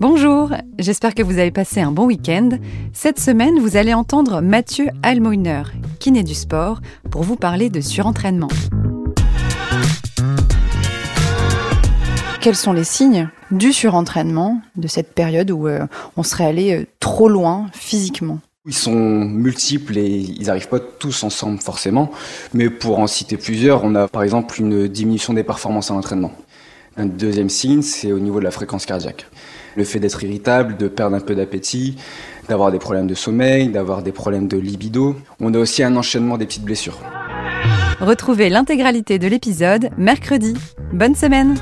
Bonjour, j'espère que vous avez passé un bon week-end. Cette semaine, vous allez entendre Mathieu Almoiner, kiné du sport, pour vous parler de surentraînement. Quels sont les signes du surentraînement, de cette période où euh, on serait allé euh, trop loin physiquement? Ils sont multiples et ils n'arrivent pas tous ensemble forcément, mais pour en citer plusieurs, on a par exemple une diminution des performances à l'entraînement. Un deuxième signe, c'est au niveau de la fréquence cardiaque. Le fait d'être irritable, de perdre un peu d'appétit, d'avoir des problèmes de sommeil, d'avoir des problèmes de libido. On a aussi un enchaînement des petites blessures. Retrouvez l'intégralité de l'épisode mercredi. Bonne semaine